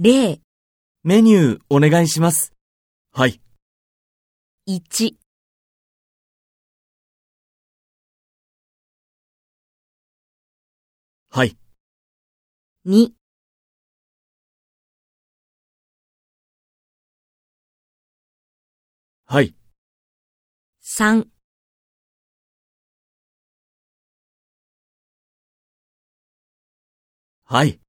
例、メニューお願いします。はい。1、はい。2、はい。3、はい。